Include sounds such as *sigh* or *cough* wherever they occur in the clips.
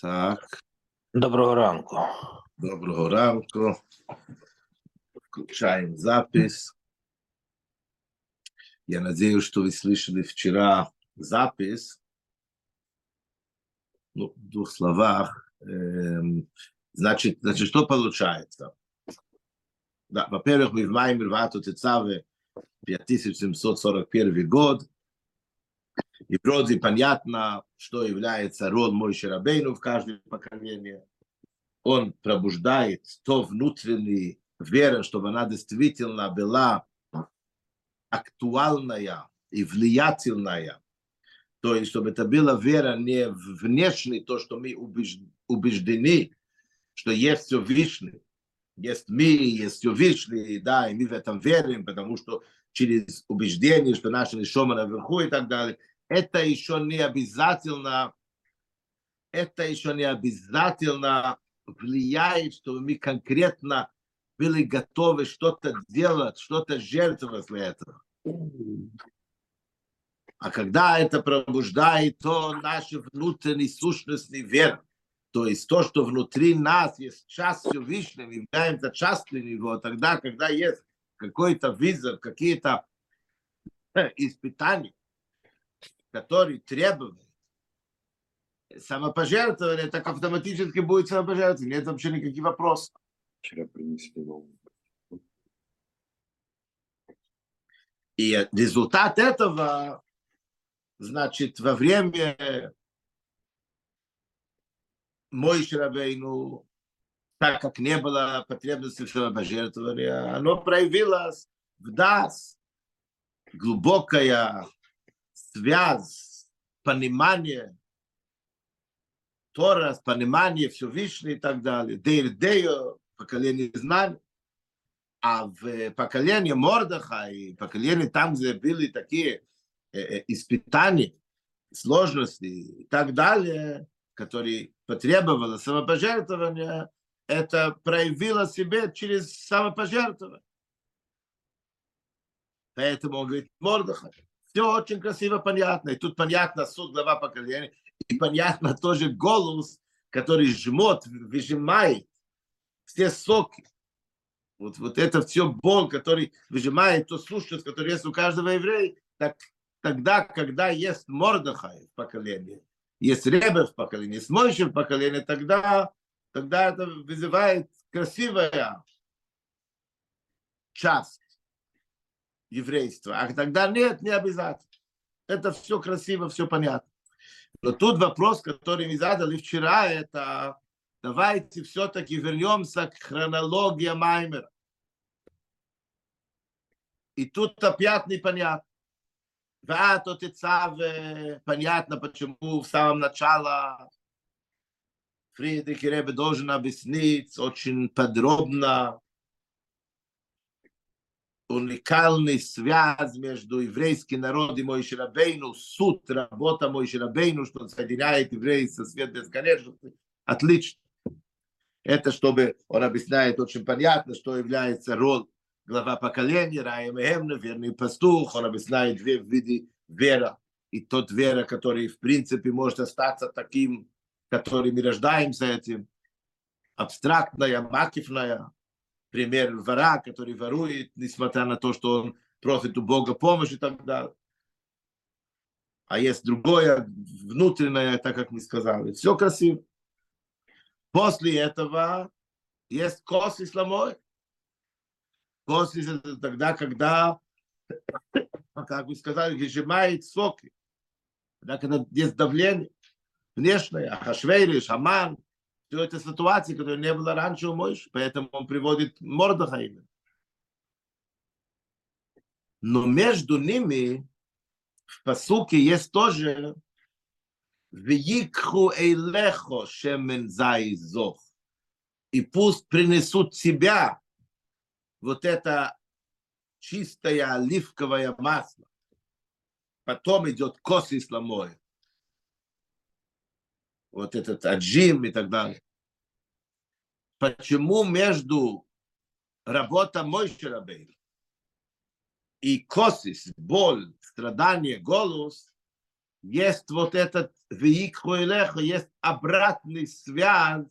Так, Доброго ранку. доброго ранку. Включаем запись. Я надеюсь, что вы слышали вчера запись. Ну, в двух словах. Эм, значит, значит, что получается? Да, во-первых, мы в мае Мирвату Тецаве 5741 год. И вроде понятно, что является род мой Шарабейну в каждом поколении. Он пробуждает то внутренний вера, чтобы она действительно была актуальная и влиятельная. То есть, чтобы это была вера не внешне, то, что мы убеж- убеждены, что есть все Вишний, есть мир, есть все да, и мы в этом верим, потому что через убеждение, что наши нишома наверху и так далее, это еще не обязательно, это еще не обязательно влияет, чтобы мы конкретно были готовы что-то делать, что-то жертвовать для этого. А когда это пробуждает, то наши внутренние сущностные вера, то есть то, что внутри нас есть частью Вишнего, являемся частью него, тогда, когда есть какой-то вызов, какие-то э, испытания, которые требуют самопожертвования, так автоматически будет самопожертвование. Нет вообще никаких вопросов. Вчера принесли новую. И результат этого, значит, во время мой Шарабейну, так как не было потребности в самопожертвовании, оно проявилось в нас глубокая связь, понимание Тора, понимание Всевышнего и так далее. Дейрдео, поколение знаний. А в поколении Мордаха и поколении там, где были такие э, э, испытания, сложности и так далее, которые потребовали самопожертвования, это проявило себя через самопожертвование. Поэтому он говорит, Мордаха, все очень красиво, понятно. И тут понятно суд глава поколения. И понятно тоже голос, который жмет, выжимает все соки. Вот, вот это все боль, который выжимает то сущность, которое есть у каждого еврея. Так, тогда, когда есть Мордахай в поколении, есть Ребе в поколении, есть Мойши в поколении, тогда, тогда это вызывает красивая часть еврейства. А тогда нет, не обязательно. Это все красиво, все понятно. Но тут вопрос, который мы задали вчера, это давайте все-таки вернемся к хронологии Маймера. И тут опять непонятно. Да, то Тецаве, понятно, почему в самом начале Фридрих Ребе должен объяснить очень подробно уникальный связь между еврейским народом и Моисhe Рабейну, суд, работа Моисhe Рабейну, что соединяет евреев со свет бесконечности. Отлично. Это чтобы он объясняет очень понятно, что является роль глава поколения, Раим Эмна, верный пастух, он объясняет две виды вера. И тот вера, который в принципе может остаться таким, который мы рождаемся этим, абстрактная, макифная, пример вора, который ворует, несмотря на то, что он просит у Бога помощь и так далее. А есть другое, внутреннее, так как мы сказали. Все красиво. После этого есть кос исламой. Косис это тогда, когда, *coughs* как вы сказали, выжимает соки. Тогда, когда есть давление внешнее, Ахашвейриш, Аман, все это ситуации, которые не было раньше у Мойши, поэтому он приводит Мордоха именно. Но между ними в посуке есть тоже «Виикху эйлехо шемен зайзох» и пусть принесут тебя вот это чистое оливковое масло. Потом идет кос исламой. Вот этот аджим и так далее. Почему между работой Мойши Рабейн и косис, боль, страдание, голос, есть вот этот веикху илеха, есть обратный связь,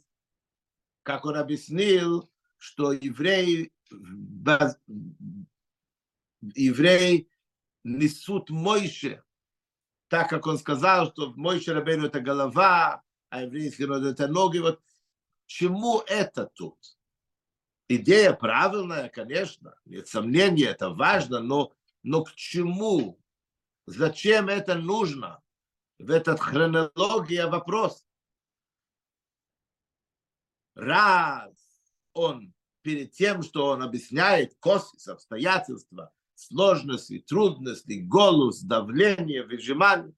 как он объяснил, что евреи, евреи несут Мойше, так как он сказал, что Мойше Рабейну это голова, а еврейский народ это ноги. Вот чему это тут? Идея правильная, конечно, нет сомнения, это важно, но, но к чему? Зачем это нужно? В этот хронология вопрос. Раз он перед тем, что он объясняет косвенность, обстоятельства, сложности, трудности, голос, давление, выжимание,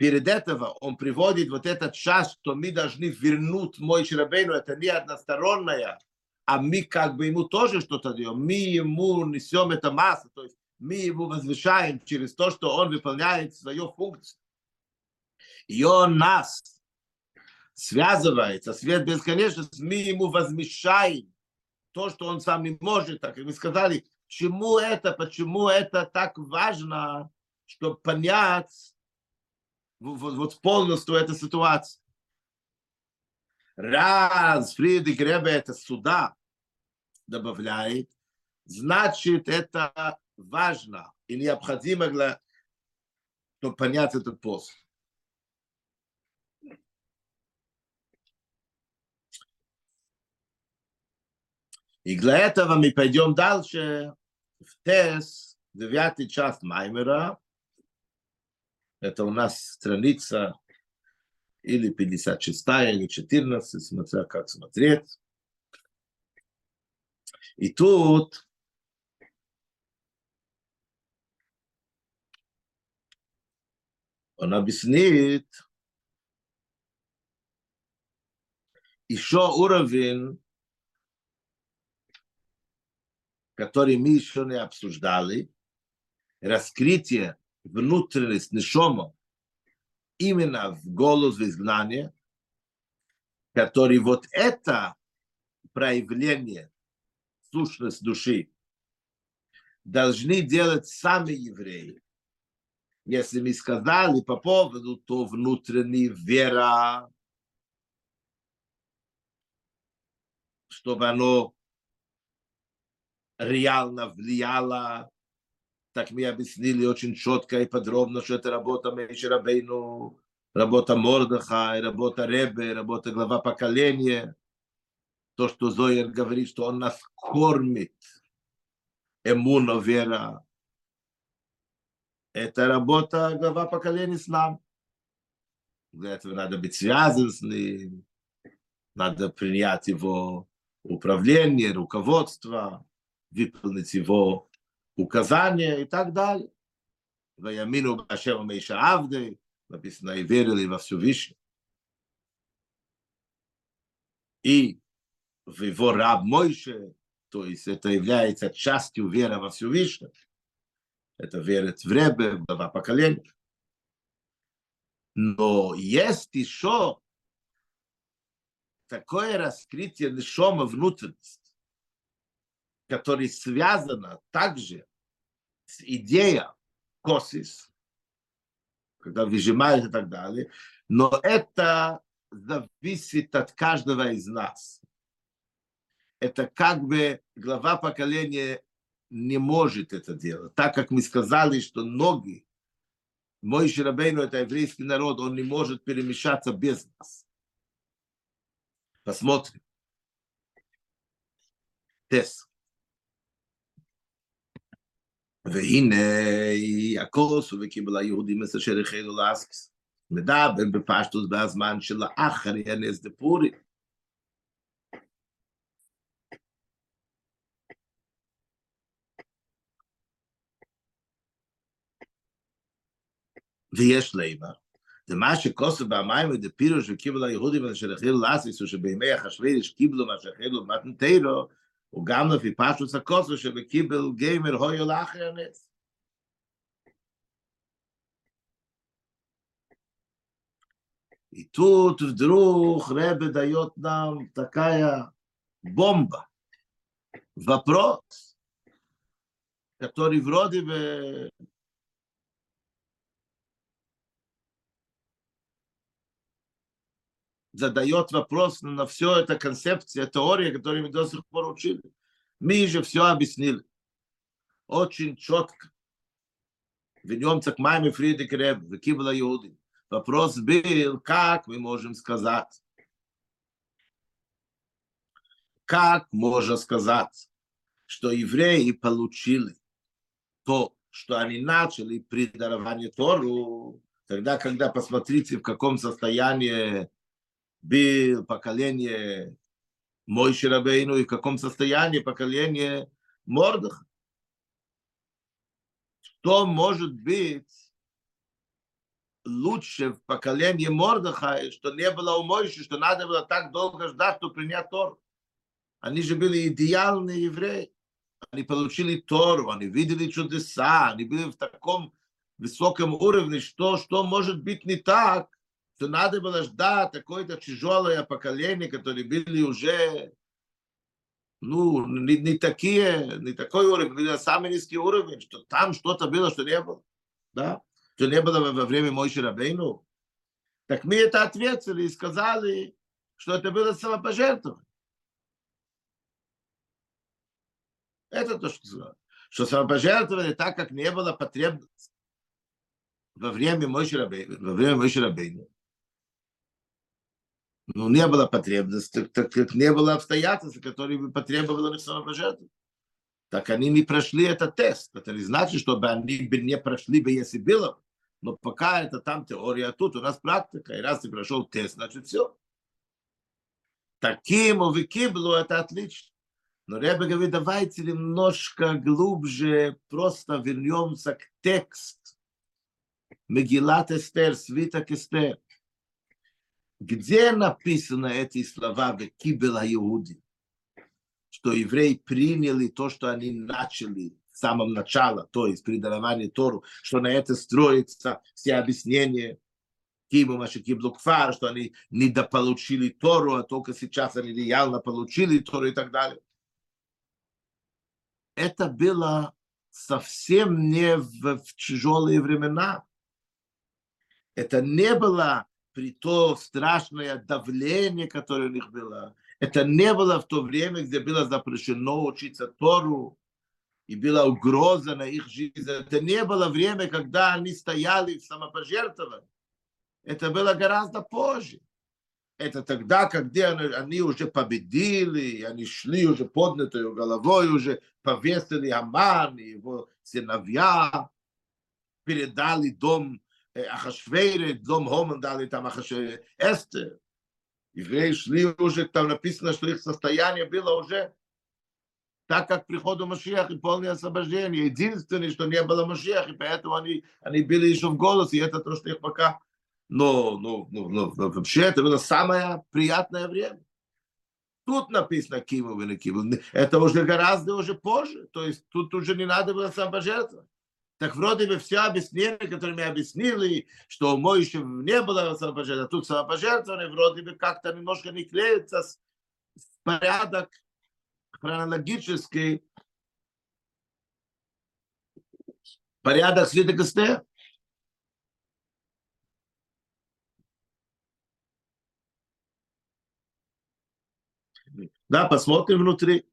перед этого он приводит вот этот час, что мы должны вернуть мой Шрабейну, это не односторонняя, а мы как бы ему тоже что-то даем, мы ему несем это массу, то есть мы его возвышаем через то, что он выполняет свою функцию. И он нас связывает со свет бесконечности, мы ему возмещаем то, что он сам не может, так как вы сказали, чему это, почему это так важно, чтобы понять вот, вот полностью эту ситуацию. Раз Фридрих Ребе это сюда добавляет, значит это важно и необходимо для чтобы понять этот пост. И для этого мы пойдем дальше в Тес, девятый час Маймера. Это у нас страница или 56 или 14, смотря как смотреть. И тут он объяснит еще уровень который мы еще не обсуждали, раскрытие внутренности Нишома именно в голос в изгнание, который вот это проявление сущность души должны делать сами евреи. Если мы сказали по поводу, то внутренняя вера, чтобы оно реально влияла, так мы объяснили очень четко и подробно, что это работа Мейши Рабейну, работа Мордаха, и работа Ребе, работа глава поколения. То, что Зоер говорит, что он нас кормит, эмуна, вера. Это работа глава поколения с нами. Для этого надо быть связан с ним, надо принять его управление, руководство выполнить его указания и так далее. Ваямину Башем Мейша Авды, написано, и верили во Всевышний. И в его раб Мойше, то есть это является частью веры во Всевышнего. Это верит в Ребе, в два поколения. Но есть еще такое раскрытие Нишома внутренности, которая связана также с идеей косис, когда выжимают и так далее, но это зависит от каждого из нас. Это как бы глава поколения не может это делать. Так как мы сказали, что ноги, мой Ширабейну, это еврейский народ, он не может перемешаться без нас. Посмотрим. Тест. והנה הכוס וקיבל היהודים את אשר החלו לאסקס. מדבר בפשטוס בזמן שלאחר ינס דפורים. ויש ליבה. זה מה שכוסף במים ודפירוש וקיבל היהודים אשר החלו לאסקס, ושבימי אחשוורוש קיבלו מה שהחלו במתנתרו, וגם לפי פשוט הכוסו שבקיבל גיימר הויו לאחר הנס. И тут вдруг Ребе дает нам такая бомба. Вопрос, который вроде бы задает вопрос на все это концепция, теория, которую мы до сих пор учили. Мы же все объяснили. Очень четко. В нем так маме Фридик Реб, в Кибла Иуды. Вопрос был, как мы можем сказать? Как можно сказать, что евреи получили то, что они начали при даровании Тору, тогда, когда посмотрите, в каком состоянии был поколение Мойши Рабейну и в каком состоянии поколение Мордыха. Что может быть лучше в поколении Мордыха, что не было у Мойши, что надо было так долго ждать, чтобы принять Тору. Они же были идеальные евреи. Они получили Тору, они видели чудеса, они были в таком высоком уровне, что, что может быть не так, что надо было ждать какое-то тяжелое поколение, которые были уже ну, не, не такие, не такой уровень, самый низкий уровень, что там что-то было, что не было. Да? Что не было во время Мойши Рабейну. Так мы это ответили и сказали, что это было самопожертвование. Это то, что сказал. Что самопожертвование, так как не было потребности во время Мойши Рабейну, во время Мойши Рабейну, ну, не было потребности, так как не было обстоятельств, которые бы потребовали самопожертвовать. Так они не прошли этот тест. Это не значит, чтобы они бы не прошли бы, если было. Но пока это там теория, а тут у нас практика. И раз ты прошел тест, значит все. Таким у Викиблу это отлично. Но Ребе говорит, давайте немножко глубже просто вернемся к тексту. Мегилат Эстер, свиток Эстер где написаны эти слова в Кибела Иуди, что евреи приняли то, что они начали в самом начале, то есть при даровании Тору, что на это строится все объяснения Кибу Машикиблу Кфар, что они недополучили Тору, а только сейчас они реально получили Тору и так далее. Это было совсем не в, в тяжелые времена. Это не было при то страшное давление, которое у них было. Это не было в то время, где было запрещено учиться Тору, и была угроза на их жизнь. Это не было время, когда они стояли в самопожертвовании. Это было гораздо позже. Это тогда, когда они уже победили, они шли уже поднятой головой, уже повесили Аман и его сыновья, передали дом Ахашвейре, дом Хоман дали там Ахашвейре, Эстер. Евреи шли уже, там написано, что их состояние было уже так, как приходу Машиах и полное освобождение. Единственное, что не было Машиах, и поэтому они, они были еще в голос, и это то, что их пока... Но, но, но, но вообще это было самое приятное время. Тут написано Киму и Киму. Это уже гораздо уже позже. То есть тут уже не надо было самопожертвовать. Так вроде бы все объяснения, которые мы объяснили, что мой еще не было самопожертвования, а тут самопожертвование вроде бы как-то немножко не клеится с, с порядок хронологический, порядок Эстер. Да, посмотрим внутри.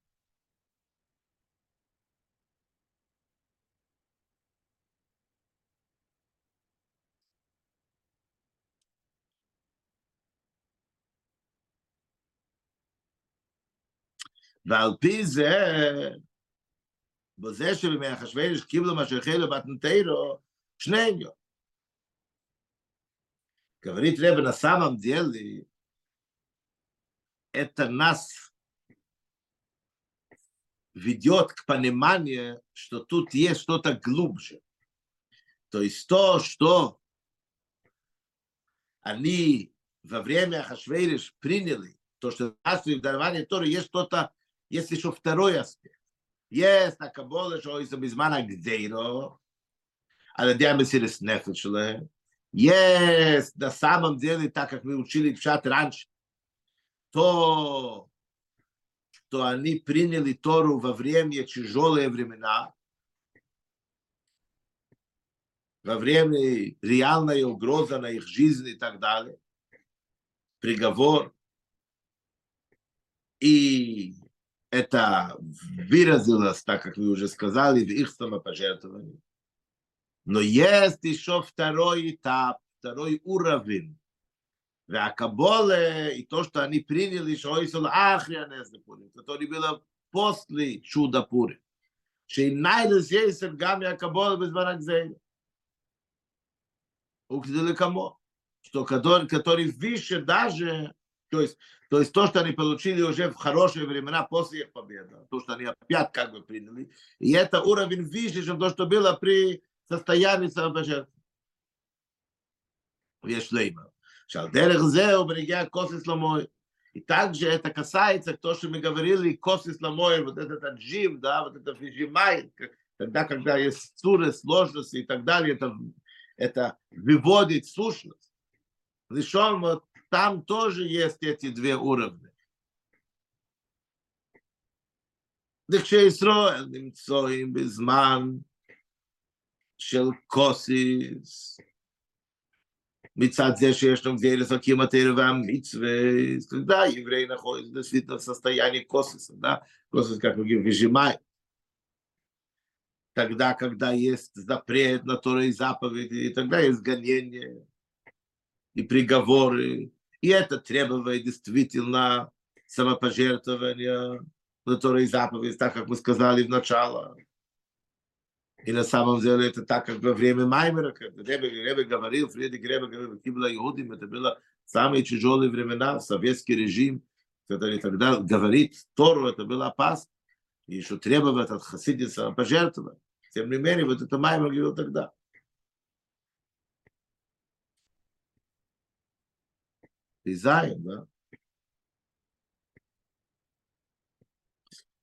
ועל פי זה, בזה שבימי אחשוורוש קיבלו מה שהחלו מתנתרו, שני עניון. Говорит Ребе, на самом деле, это нас ведет к пониманию, что тут есть что-то глубже. То есть то, что они во время Хашвейриш приняли, то, что в даровании Торы есть что-то есть еще второй аспект. Есть на Каболе, что из Абизмана Гдейро, а на Диамесирис Нефешле. Есть на самом деле, так как мы учили в чат раньше, то, что они приняли Тору во время тяжелые времена, во время реальной угрозы на их жизнь и так далее, приговор. И это выразилось, так как вы уже сказали, в их самопожертвовании. Но есть еще второй этап, второй уровень. והקבולה, и то, что они приняли, что Ойсел Ахрия Незепурим, который было после чуда Пурим. Шейнайлес Ейсер Гами Акабола без Баракзейна. Укдили кому? Что который, который выше даже, то есть, то есть то, что они получили уже в хорошие времена после их победы, то, что они опять как бы приняли. И это уровень выше, чем то, что было при состоянии самопожертвования. Вешлейма. Шалдерех зеу, бригя косы сломой. И также это касается, то, что мы говорили, косы сломой, вот этот отжим, да, вот это выжимает, тогда, когда есть суры, сложности и так далее, это, это выводит сущность. Пришел вот там тоже есть эти две уровня. כשישראל נמצאים בזמן של קוסיס, מצד זה שיש לנו גזיר לסוקים התרא והמצווה, да, евреи находятся действительно в состоянии космоса, да, космос, как мы говорим, выжимает. Тогда, когда есть запрет на Тора и заповеди, и тогда есть гонение и приговоры, и это требует действительно самопожертвования и заповеди, так как мы сказали в начале. И на самом деле это так, как во время Маймера, когда Ребе, Ребе говорил, Фредик Ребе говорил, Кибла Иудим, это было самые тяжелые времена, советский режим, который тогда говорит Тору, это было опасно, и что требовать от хасидица пожертвовать. Тем не менее, вот это Маймер говорил тогда. Дизайн, да?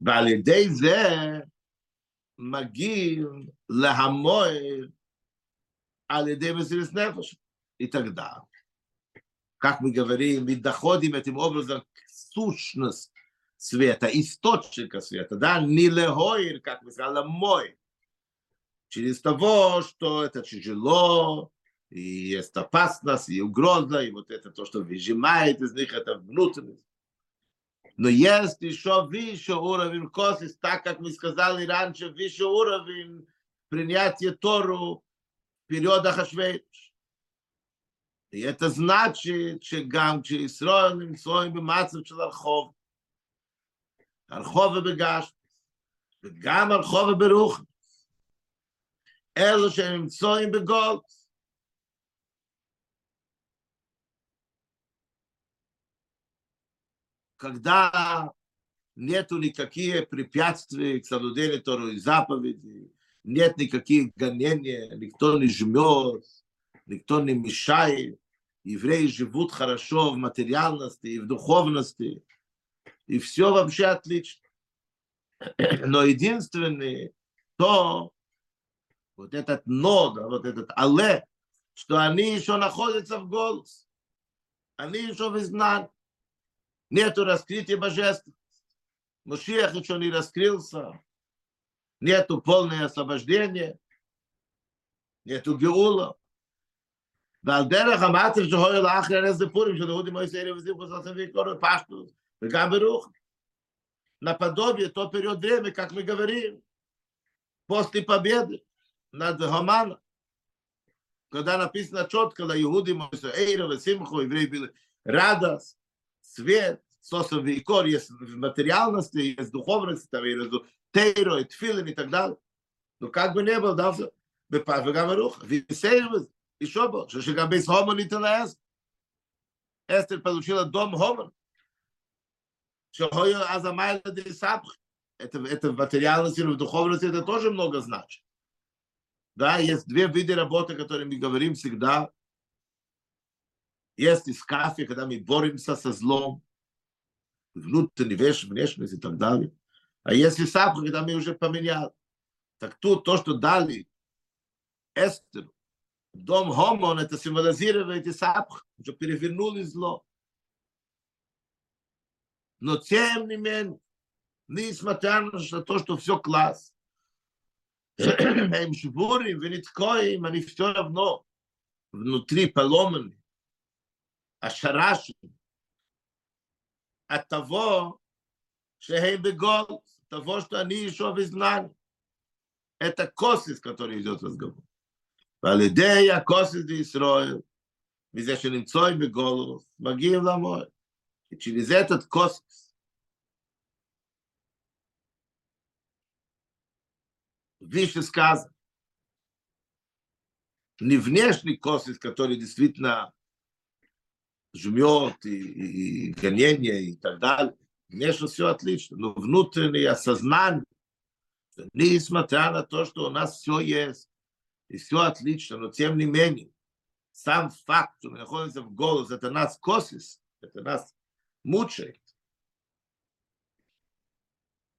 ועל ידי זה מגיעים להמועד על ידי מסירת נפש. И тогда, как мы говорим, мы доходим этим образом к сущность света, источника света, да, не легоир, как мы сказали, мой, через того, что это тяжело, и есть опасность, и угроза, и вот это то, что выжимает из них, это внутренность. Но есть еще выше уровень косис, так как мы сказали раньше, выше уровень принятия Тору в период Ахашвейш. И это значит, что гам כשישראל נמצאים במצב של הרחוב, הרחוב ובגש, וגם הרחוב וברוך, אלו שנמצאים בגולד. когда нету никаких препятствий к соблюдению Тору и заповеди, нет никаких гонений, никто не жмет, никто не мешает. Евреи живут хорошо в материальности и в духовности, и все вообще отлично. Но единственное, то, вот этот но, да, вот этот але, что они еще находятся в голос, они еще в изгнании. Нету раскрытия божественности. Мушиах еще не раскрылся. Нету полное освобождение. Нету геула. ועל דרך המצב שהוי לאחרי הנס לפורים של יהודים מויס ערב וזים חוססים ויקורו פשטוס וגם ברוך. Наподобие то период времени, как мы говорим, после победы над Хаманом, когда написано четко, на Иуде Мойса Эйра, Симху, евреи были радость, свет, сосов и кор, есть в материальности, есть духовности, там есть тейро, и тфилин и так далее. Но как бы не было, да, בפת וגם ברוך, ויסייב еще бо, что גם без хома не телес. Эстер получила дом хома. Что хойо азамайла де сапх. Это, это в материальности, в духовности, это тоже много значит. Да, есть две виды работы, которые мы говорим всегда. Есть искафе, когда мы боремся со злом, внутренний веш, внешность и так далее. А если сапха, когда мы уже поменяли, так тут то, что дали Эстеру, дом Хомон, это символизирует и сапх, уже перевернули зло. Но тем не менее, несмотря на то, что все класс, *clears throat* им швурим, вениткоим, они все равно внутри поломаны, ашараши, от того, шехей бегол, того, что они еще в изгнании. Это косис, который идет разговор. ועל косис де Исроил, מזה שנמצוי בגולוס, מגיעים למועד. И через этот космос выше сказано, не внешний космос, который действительно жмет и, и, гонение и так далее. Внешне все отлично, но внутреннее осознание, несмотря на то, что у нас все есть, и все отлично, но тем не менее, сам факт, что мы находимся в голос, это нас косис, это нас мучает.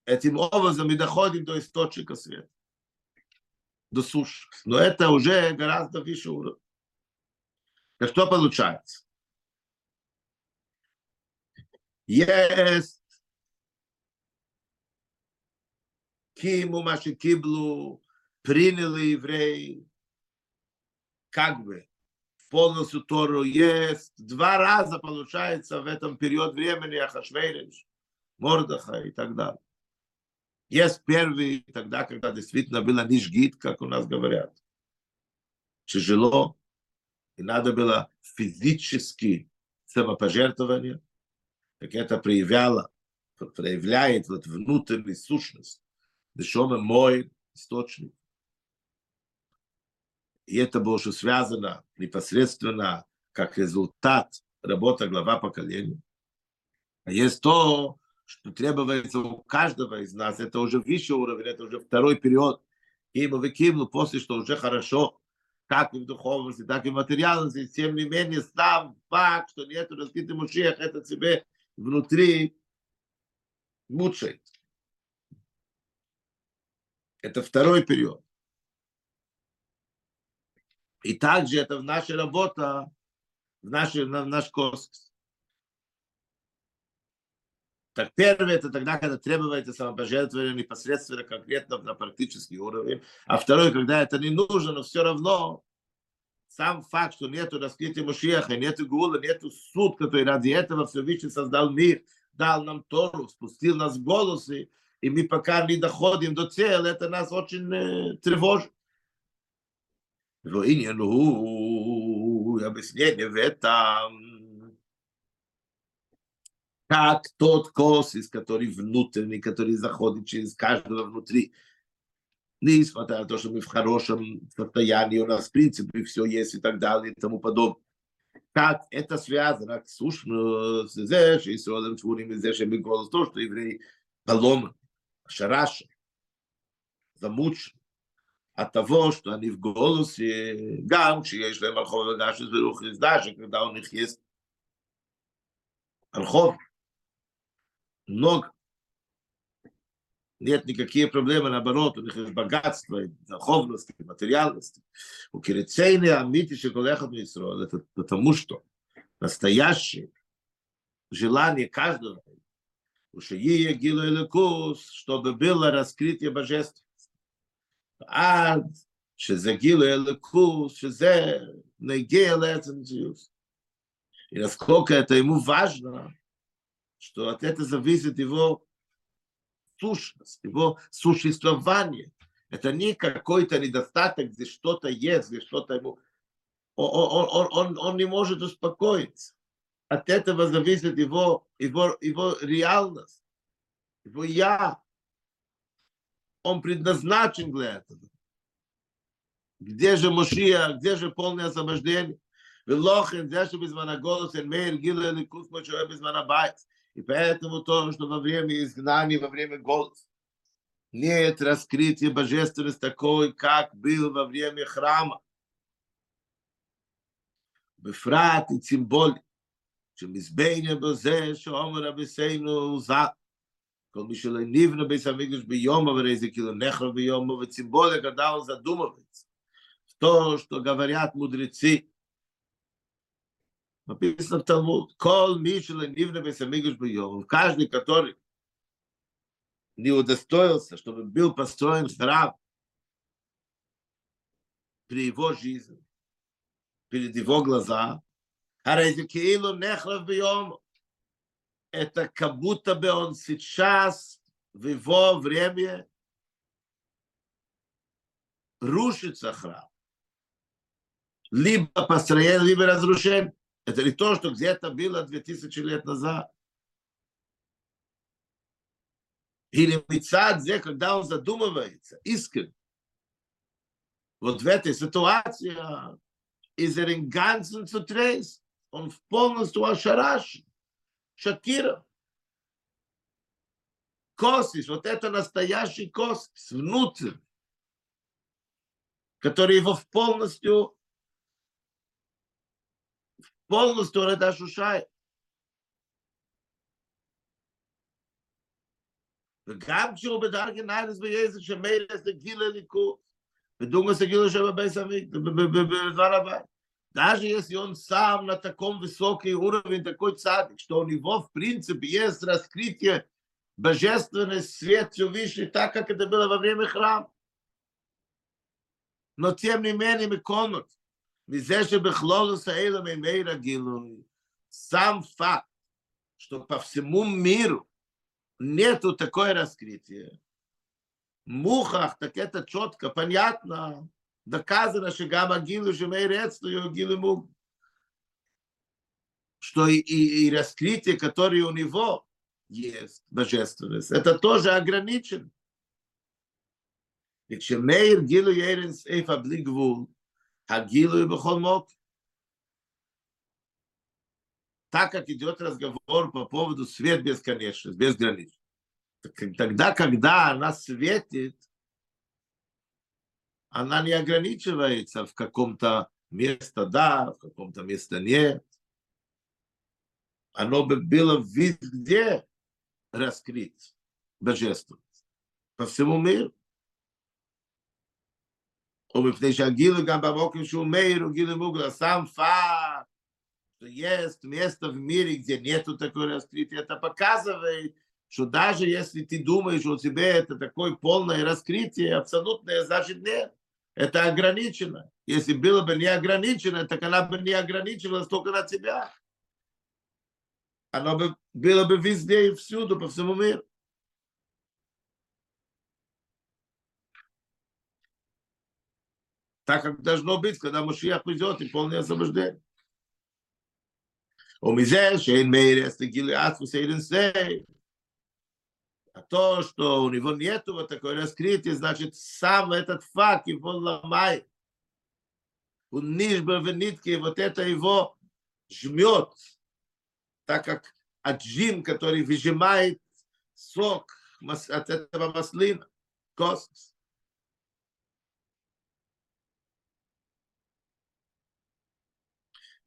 Этим образом мы доходим до источника света, до суши. Но это уже гораздо выше уровня. Так что получается? Есть киму маши киблу, приняли евреи, как бы, полностью Тору есть. Два раза получается в этом период времени Ахашвейриш, Мордаха и так далее. Есть первый, тогда, когда действительно было нишгит, как у нас говорят. Тяжело, и надо было физически самопожертвование, так это проявляло, проявляет вот внутреннюю сущность. Дешома мой источник. И это было уже связано непосредственно как результат работы глава поколения. А есть то, что требуется у каждого из нас, это уже высший уровень, это уже второй период. И мы выкинули после, что уже хорошо, как и в духовности, так и в материальности. Тем не менее, сам факт, что нет раскрытый Мушиях, это тебе внутри мучает. Это второй период. И также это в наша работа, в, нашей, в наш космос. Так первое, это тогда, когда требуется самопожертвование непосредственно, конкретно на практический уровень. А второе, когда это не нужно, но все равно сам факт, что нету раскрытия Машеха, нету Гула, нету суд, который ради этого Всевышний создал мир, дал нам Тору, спустил нас в голосы, и мы пока не доходим до цели, это нас очень э, тревожит. Руинину, объяснение в этом. Как тот колосс, который внутренний, который заходит через каждого внутри, несмотря на то, что мы в хорошем состоянии, у нас в принципе все есть и так далее и тому подобное. Как это связано ну, с Ушмзеш, и с Родом Швурим, и голос, то, что евреи поломаны, шараши, замучены от того, что они в голосе, гам, что есть лем архов, и гашес, и рух, и когда у них есть архов, много Нет никакие проблемы, наоборот, у них есть богатство, духовность, материальность. У Кирицейны Амити Шеколехат Мисрол, это потому что настоящее желание каждого, чтобы было раскрытие божества. עד שזה גילוי אלוקות, שזה נגיע לעצם מציאות. И насколько это ему важно, что от этого зависит его сущность, его существование. Это не какой-то недостаток, где что-то есть, где что-то ему... Он, он, он, он не может успокоиться. От этого зависит его, его, его реальность, его я, он предназначен для этого. Где же Мошия, где же полное освобождение? Велохен, где же без голос, эн мейр, гиле, ликус, мочуэ, без байт. И поэтому то, что во время изгнания, во время голоса, нет раскрытия божественности такой, как был во время храма. בפרט היא צימבולית, שמזבנה בזה שאומר רביסנו ז"ל, כל מי שלא נבנה בית המקדש ביום, אבל זה כאילו נחרב ביום, וצימבוליה גדל задумывается. То, что говорят мудрецы, написано в Талмуд, кол мишела нивна бесамигуш бьем, каждый, который не удостоился, чтобы был построен храм при его жизни, перед его глаза, Арезекиилу нехлав бьем, это как будто бы он сейчас в его время рушится храм. Либо построение, либо разрушение. Это не то, что где-то было 2000 лет назад. Или Мицадзе, когда он задумывается, искренне. Вот в этой ситуации из Рингансен zu трейс, он полностью ошарашен, шокирован. Косис, вот это настоящий косис, внутрь, который его полностью полностью он это ощущает. וגם כשהוא בדרגי ניילס בייסק שמילא את הגיל הליכוד, ודוגמא סגיל יושב בבייס המקדש, בזמן הבא. Даже если он сам на таком высокий уровень, такой цадик, что у него, в принципе, есть раскрытие божественный свет Всевышний, так как это было во время храма. Но тем не менее, мы комнат, מזה שבכלולוס האלה ממילא גילוי, сам факт, что по всему миру нету такое раскрытие. Мухах, так это четко, понятно, доказано, что гамма гилу жемейрецту гилу муг. Что и, и, и раскрытие, которое у него есть, божественность, это тоже ограничено. Ведь Шемейр гилу еренс эйфа блигвул, Агилу и Бахолмок. Так как идет разговор по поводу свет бесконечности, безграничный. Тогда, когда она светит, она не ограничивается в каком-то месте да, в каком-то месте нет. Оно бы было везде раскрыть божественность по всему миру. ומפני שהגילו גם במוקר שהוא מאיר הוא גילו מוגלה, сам факт, что есть место в мире, где нету такой раскрытия, это показывает, что даже если ты думаешь, что у тебя это такое полное раскрытие, абсолютное, значит нет. Это ограничено. Если было бы не ограничено, так она бы не ограничивалась только на тебя. Оно бы было бы везде и всюду, по всему миру. так как должно быть, когда Машиях придет и полное освобождение. А то, что у него нету вот такой раскрытие, значит, сам этот факт его ломает. У нижбы в нитке вот это его жмет, так как отжим, который выжимает сок от этого маслина, космос.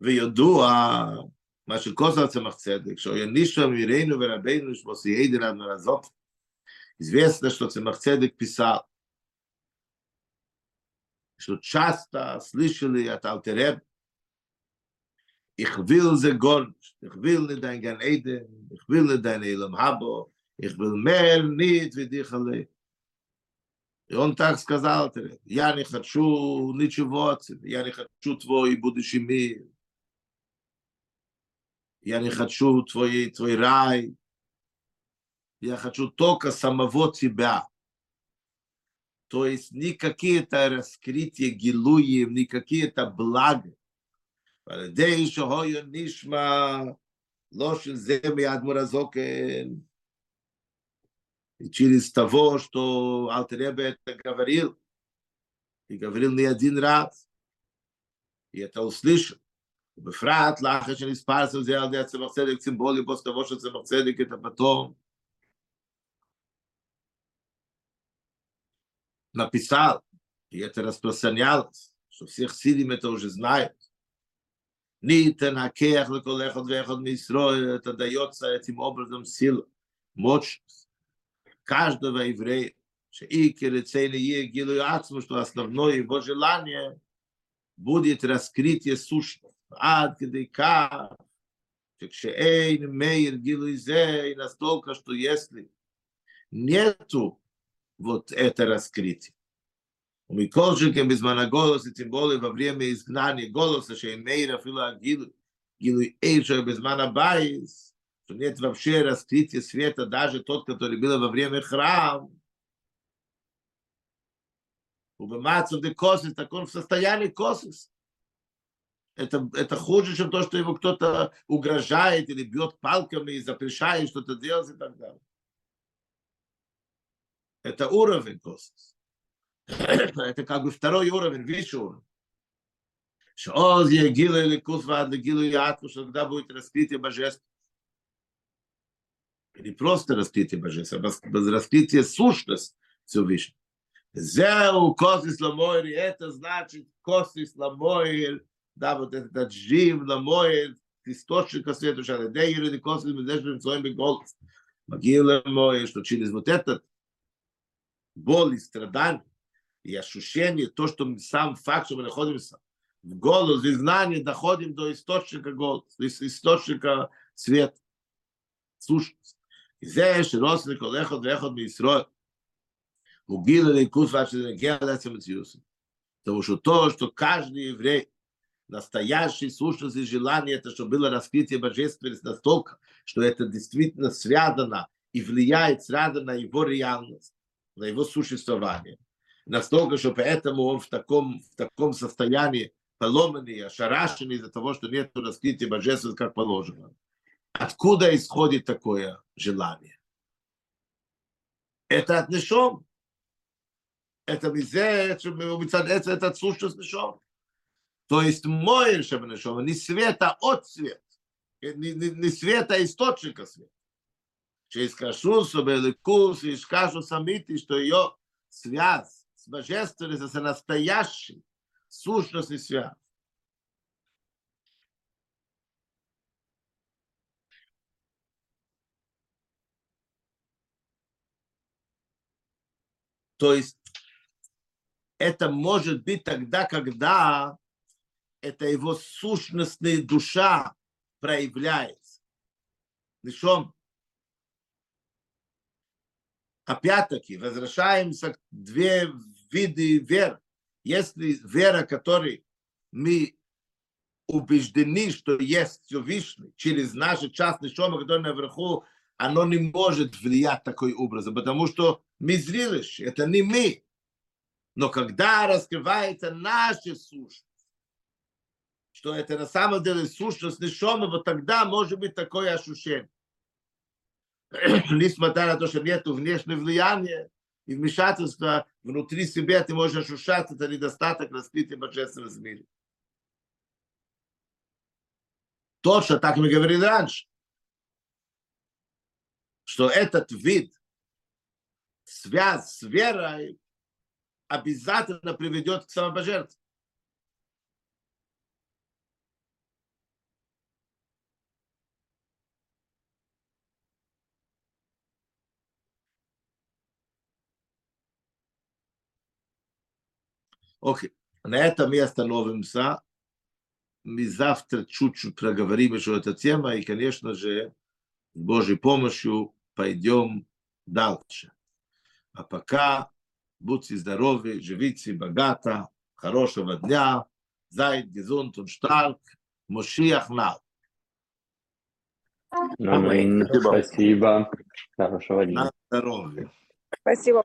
וידוע מה שכוסר צמח צדק, שהוא ינישו מירינו ורבינו שמוסי עדן עד מרזות, известно, что Цемах Цедек писал, что часто слышали от Алтереб, ich will sie gar nicht, ich will nicht dein Gan Eden, ich will nicht dein Elam Habo, ich will mehr nicht wie dich allein. И он так сказал, Алтереб, я не хочу ничего от тебя, я не хочу твой будущий мир, я не хочу твой, твой рай, я хочу только самого тебя. То есть не какие-то раскрытия гилуем, не какие-то блага. Парадей шохою нишма. И через того, что Алтеребе это говорил, и говорил не один раз, и это услышал. ובפרט לאחר שנספרס על זה על ידי הצמח צדק סימבולי בוסטבו של צמח צדק את הפתום. написал, и это распространялось, что всех сидим это уже знают. Нитен Акех Леколехот Вехот Мисрой, это дается этим образом сила, мощность каждого еврея. Шеикер Цейли Егилу Ацму, что основное его желание будет раскрытие сущности. עד כדי כך, שכשאין מאיר גילוי זה, и настолько, что если нету вот это раскрытие, ומכל שכן בזמן הגולוס, и тем более во время изгнания голоса, שאין מאיר אפילו הגילוי, גילוי עיר שבזמן הבייס, что нет вообще раскрытия света, даже тот, который был во время храма. У Бемацу де Косис, так он в состоянии Косис. это, это хуже, чем то, что ему кто-то угрожает или бьет палками и запрещает что-то делать и так далее. Это уровень Косис. *clears throat* Это как бы второй уровень, высший уровень. Шоз Егила или Кусва Адлегилу Ятку, что когда будет раскрытие божества. Не просто раскрытие божества, а раскрытие сущность Всевышнего. Зеу Косис Ламойр, это значит Косис Ламойр, да, вот этот жив, ламоид, источник света, шареде, юриди косвен, медежным своим голос. Могила моя, что через вот этот боль и страдание, и ощущение, то, что сам факт, что мы находимся в голос, и знание, доходим до источника голоса, источника света, слушность. И здесь родственник Олехот, Вехот, Мисрой, Могила, Лейкус, Ваше, Гелецем, Потому что то, что каждый еврей настоящий сущность и желание, это чтобы было раскрытие божественности настолько, что это действительно связано и влияет сразу на его реальность, на его существование. Настолько, что поэтому он в таком, в таком состоянии поломанный, ошарашенный из-за того, что нет раскрытия божественности, как положено. Откуда исходит такое желание? Это от нишом. Это везде, это, это сущность нишом. То есть мой нишом, не света от свет. Не, не, не света, источника света. Через кашусу, беликус, и скажу самити, что ее связь с божественностью, с настоящей сущностью связь. То есть это может быть тогда, когда это его сущностная душа проявляется. Причем, опять-таки, возвращаемся к две виды веры. Если вера, которой мы убеждены, что есть Всевышний, через наши частные шома, которые наверху, оно не может влиять такой образом, потому что мы зрелище, это не мы. Но когда раскрывается наша сущность, что это на самом деле сущность Нишома, вот тогда может быть такое ощущение. *clears throat* Несмотря на то, что нет внешнего влияния и вмешательства внутри себя, ты можешь ощущать это недостаток раскрытия божественного в мире. Точно так мы говорили раньше, что этот вид связь с верой обязательно приведет к самопожертвованию. Окей, на этом мы остановимся. Мы завтра чуть-чуть проговорим еще эту тему, и, конечно же, с Божьей помощью пойдем дальше. А пока будьте здоровы, живите богато, хорошего дня. Зайд, гезунт und stark. Мошиах нал. Аминь. Спасибо. Хорошего дня. На здоровье. Спасибо.